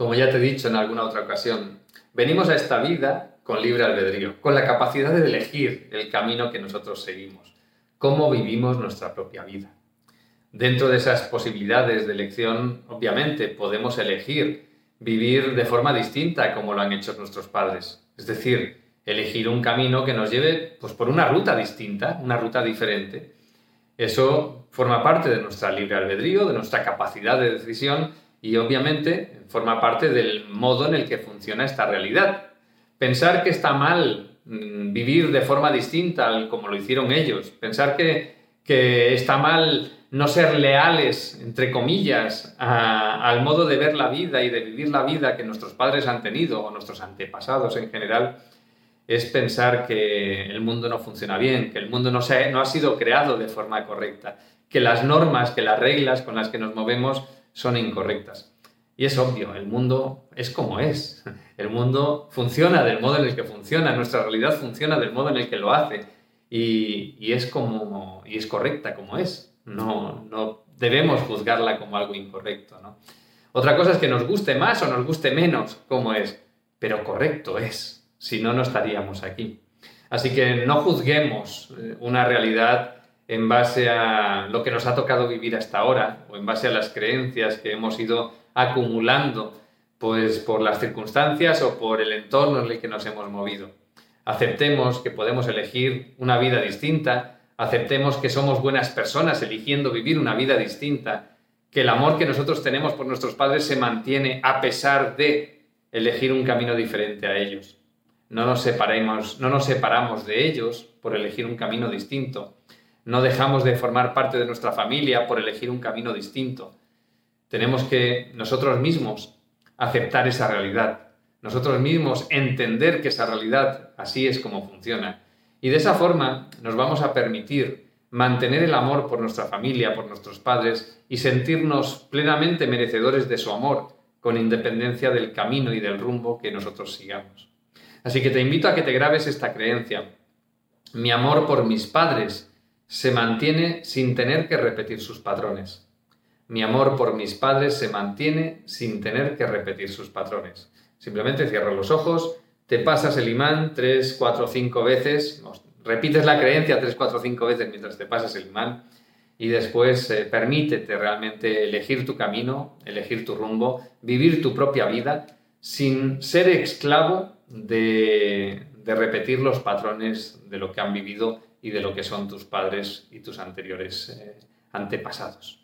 Como ya te he dicho en alguna otra ocasión, venimos a esta vida con libre albedrío, con la capacidad de elegir el camino que nosotros seguimos, cómo vivimos nuestra propia vida. Dentro de esas posibilidades de elección, obviamente, podemos elegir vivir de forma distinta como lo han hecho nuestros padres. Es decir, elegir un camino que nos lleve pues, por una ruta distinta, una ruta diferente. Eso forma parte de nuestra libre albedrío, de nuestra capacidad de decisión y obviamente forma parte del modo en el que funciona esta realidad. Pensar que está mal mm, vivir de forma distinta como lo hicieron ellos, pensar que, que está mal no ser leales, entre comillas, al modo de ver la vida y de vivir la vida que nuestros padres han tenido o nuestros antepasados en general, es pensar que el mundo no funciona bien, que el mundo no, se, no ha sido creado de forma correcta, que las normas, que las reglas con las que nos movemos son incorrectas. Y es obvio, el mundo es como es. El mundo funciona del modo en el que funciona, nuestra realidad funciona del modo en el que lo hace y, es, como, y es correcta como es. No, no debemos juzgarla como algo incorrecto. ¿no? Otra cosa es que nos guste más o nos guste menos como es, pero correcto es, si no, no estaríamos aquí. Así que no juzguemos eh, una realidad en base a lo que nos ha tocado vivir hasta ahora o en base a las creencias que hemos ido acumulando pues por las circunstancias o por el entorno en el que nos hemos movido. Aceptemos que podemos elegir una vida distinta, aceptemos que somos buenas personas eligiendo vivir una vida distinta, que el amor que nosotros tenemos por nuestros padres se mantiene a pesar de elegir un camino diferente a ellos. No nos separemos, no nos separamos de ellos por elegir un camino distinto no dejamos de formar parte de nuestra familia por elegir un camino distinto. Tenemos que nosotros mismos aceptar esa realidad, nosotros mismos entender que esa realidad así es como funciona. Y de esa forma nos vamos a permitir mantener el amor por nuestra familia, por nuestros padres y sentirnos plenamente merecedores de su amor, con independencia del camino y del rumbo que nosotros sigamos. Así que te invito a que te grabes esta creencia. Mi amor por mis padres se mantiene sin tener que repetir sus patrones. Mi amor por mis padres se mantiene sin tener que repetir sus patrones. Simplemente cierras los ojos, te pasas el imán tres, cuatro, cinco veces, repites la creencia tres, cuatro, cinco veces mientras te pasas el imán y después eh, permítete realmente elegir tu camino, elegir tu rumbo, vivir tu propia vida sin ser esclavo de, de repetir los patrones de lo que han vivido y de lo que son tus padres y tus anteriores eh, antepasados.